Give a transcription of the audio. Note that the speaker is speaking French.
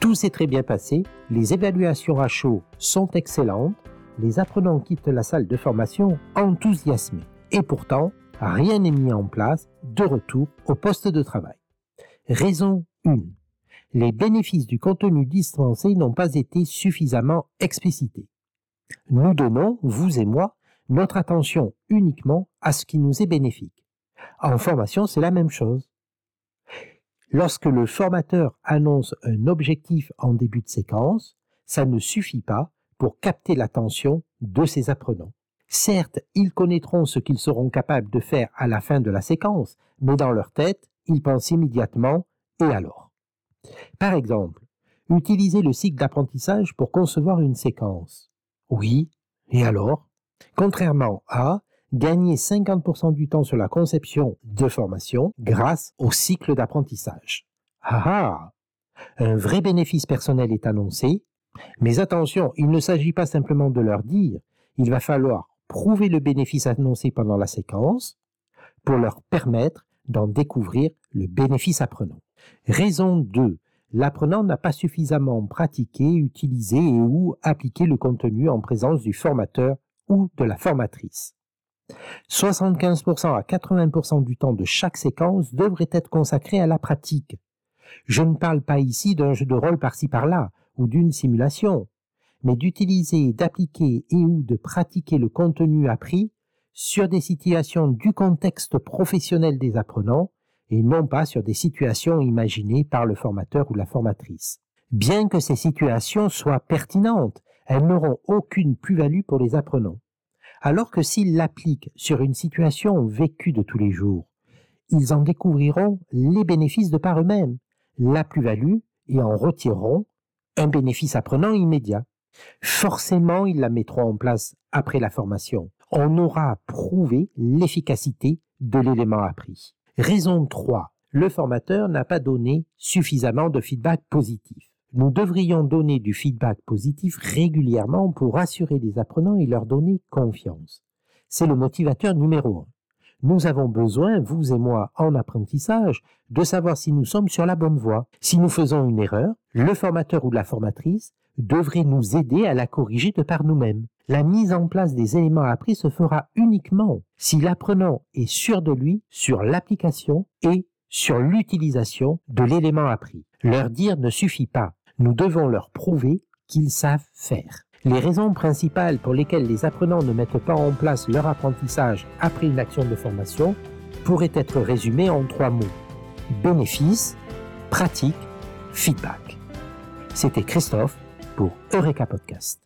Tout s'est très bien passé, les évaluations à chaud sont excellentes, les apprenants quittent la salle de formation enthousiasmés. Et pourtant, rien n'est mis en place de retour au poste de travail. Raison 1. Les bénéfices du contenu dispensé n'ont pas été suffisamment explicités. Nous donnons, vous et moi, notre attention uniquement à ce qui nous est bénéfique. En formation, c'est la même chose. Lorsque le formateur annonce un objectif en début de séquence, ça ne suffit pas pour capter l'attention de ses apprenants. Certes, ils connaîtront ce qu'ils seront capables de faire à la fin de la séquence, mais dans leur tête, ils pensent immédiatement et alors? Par exemple, utiliser le cycle d'apprentissage pour concevoir une séquence. Oui, et alors? Contrairement à gagner 50% du temps sur la conception de formation grâce au cycle d'apprentissage. Ah ah Un vrai bénéfice personnel est annoncé, mais attention, il ne s'agit pas simplement de leur dire, il va falloir prouver le bénéfice annoncé pendant la séquence pour leur permettre d'en découvrir le bénéfice apprenant. Raison 2. L'apprenant n'a pas suffisamment pratiqué, utilisé et ou appliqué le contenu en présence du formateur ou de la formatrice. 75% à 80% du temps de chaque séquence devrait être consacré à la pratique. Je ne parle pas ici d'un jeu de rôle par-ci par-là ou d'une simulation, mais d'utiliser, d'appliquer et ou de pratiquer le contenu appris sur des situations du contexte professionnel des apprenants et non pas sur des situations imaginées par le formateur ou la formatrice. Bien que ces situations soient pertinentes, elles n'auront aucune plus-value pour les apprenants alors que s'ils l'appliquent sur une situation vécue de tous les jours, ils en découvriront les bénéfices de par eux-mêmes, la plus-value, et en retireront un bénéfice apprenant immédiat. Forcément, ils la mettront en place après la formation. On aura prouvé l'efficacité de l'élément appris. Raison 3. Le formateur n'a pas donné suffisamment de feedback positif. Nous devrions donner du feedback positif régulièrement pour rassurer les apprenants et leur donner confiance. C'est le motivateur numéro un. Nous avons besoin, vous et moi, en apprentissage, de savoir si nous sommes sur la bonne voie. Si nous faisons une erreur, le formateur ou la formatrice devrait nous aider à la corriger de par nous-mêmes. La mise en place des éléments appris se fera uniquement si l'apprenant est sûr de lui sur l'application et sur l'utilisation de l'élément appris. Leur dire ne suffit pas nous devons leur prouver qu'ils savent faire. Les raisons principales pour lesquelles les apprenants ne mettent pas en place leur apprentissage après une action de formation pourraient être résumées en trois mots. Bénéfice, pratique, feedback. C'était Christophe pour Eureka Podcast.